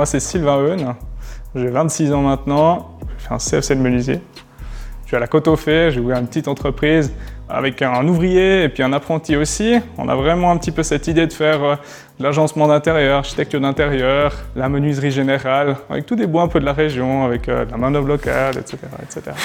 moi c'est Sylvain Eun, j'ai 26 ans maintenant, je fais un CFC de menuisier. Je suis à la Côte aux Fées, j'ai ouvert une petite entreprise avec un ouvrier et puis un apprenti aussi. On a vraiment un petit peu cette idée de faire euh, de l'agencement d'intérieur, architecture d'intérieur, la menuiserie générale, avec tous des bois un peu de la région, avec euh, de la main-d'œuvre locale, etc., etc.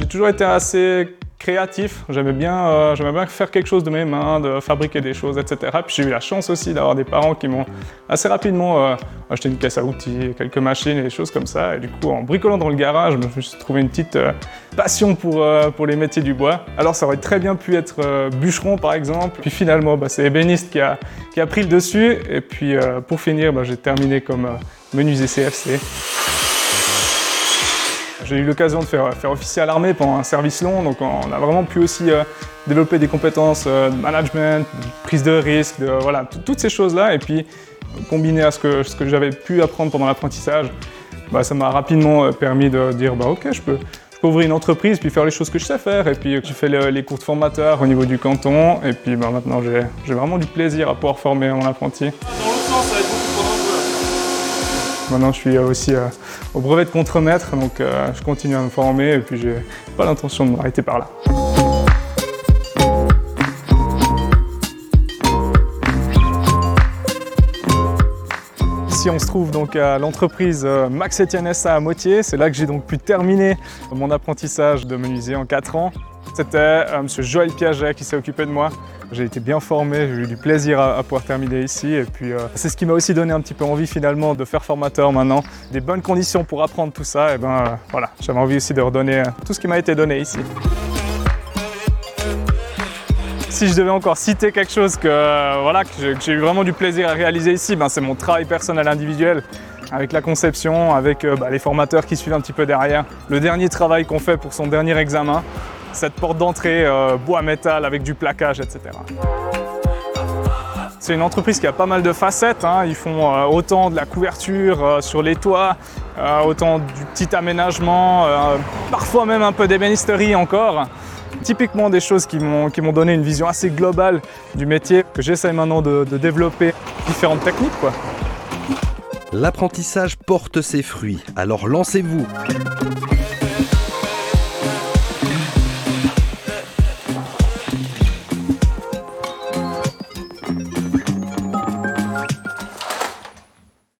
J'ai toujours été assez créatif. J'aimais bien, euh, bien faire quelque chose de mes mains, de fabriquer des choses, etc. Puis j'ai eu la chance aussi d'avoir des parents qui m'ont assez rapidement euh, acheté une caisse à outils, quelques machines et des choses comme ça. Et du coup, en bricolant dans le garage, je me suis trouvé une petite euh, passion pour, pour les métiers du bois. Alors ça aurait très bien pu être bûcheron par exemple. Puis finalement, bah, c'est ébéniste qui a, qui a pris le dessus. Et puis pour finir, bah, j'ai terminé comme menuisier CFC. J'ai eu l'occasion de faire, faire officier à l'armée pendant un service long, donc on a vraiment pu aussi euh, développer des compétences euh, de management, de prise de risque, de, voilà, toutes ces choses-là. Et puis, combiné à ce que, ce que j'avais pu apprendre pendant l'apprentissage, bah, ça m'a rapidement euh, permis de dire bah, ok, je peux, ouvrir une entreprise, puis faire les choses que je sais faire. Et puis j'ai fait les cours de formateur au niveau du canton. Et puis bah, maintenant, j'ai vraiment du plaisir à pouvoir former mon apprenti. Maintenant, je suis aussi euh, au brevet de contremaître, donc euh, je continue à me former et puis j'ai pas l'intention de m'arrêter par là. Ici, on se trouve donc à l'entreprise euh, Max Etienne SA à Moitié. C'est là que j'ai donc pu terminer mon apprentissage de menuisier en 4 ans. C'était euh, M. Joël Piaget qui s'est occupé de moi. J'ai été bien formé, j'ai eu du plaisir à, pouvoir terminer ici. Et puis euh, c'est ce qui m'a aussi donné un petit peu envie finalement de faire formateur maintenant. Des bonnes conditions pour apprendre tout ça. Et ben voilà, j'avais envie aussi de redonner tout ce qui m'a été donné ici. Si je devais encore citer quelque chose que, voilà, que j'ai eu vraiment du plaisir à réaliser ici, ben c'est mon travail personnel individuel avec la conception, avec bah, les formateurs qui suivent un petit peu derrière. Le dernier travail qu'on fait pour son dernier examen, cette porte d'entrée euh, bois métal avec du plaquage, etc. C'est une entreprise qui a pas mal de facettes. Hein. Ils font euh, autant de la couverture euh, sur les toits, autant du petit aménagement, parfois même un peu d'ébénisterie encore. Typiquement des choses qui m'ont donné une vision assez globale du métier que j'essaie maintenant de, de, développer différentes techniques. L'apprentissage porte ses fruits, alors lancez-vous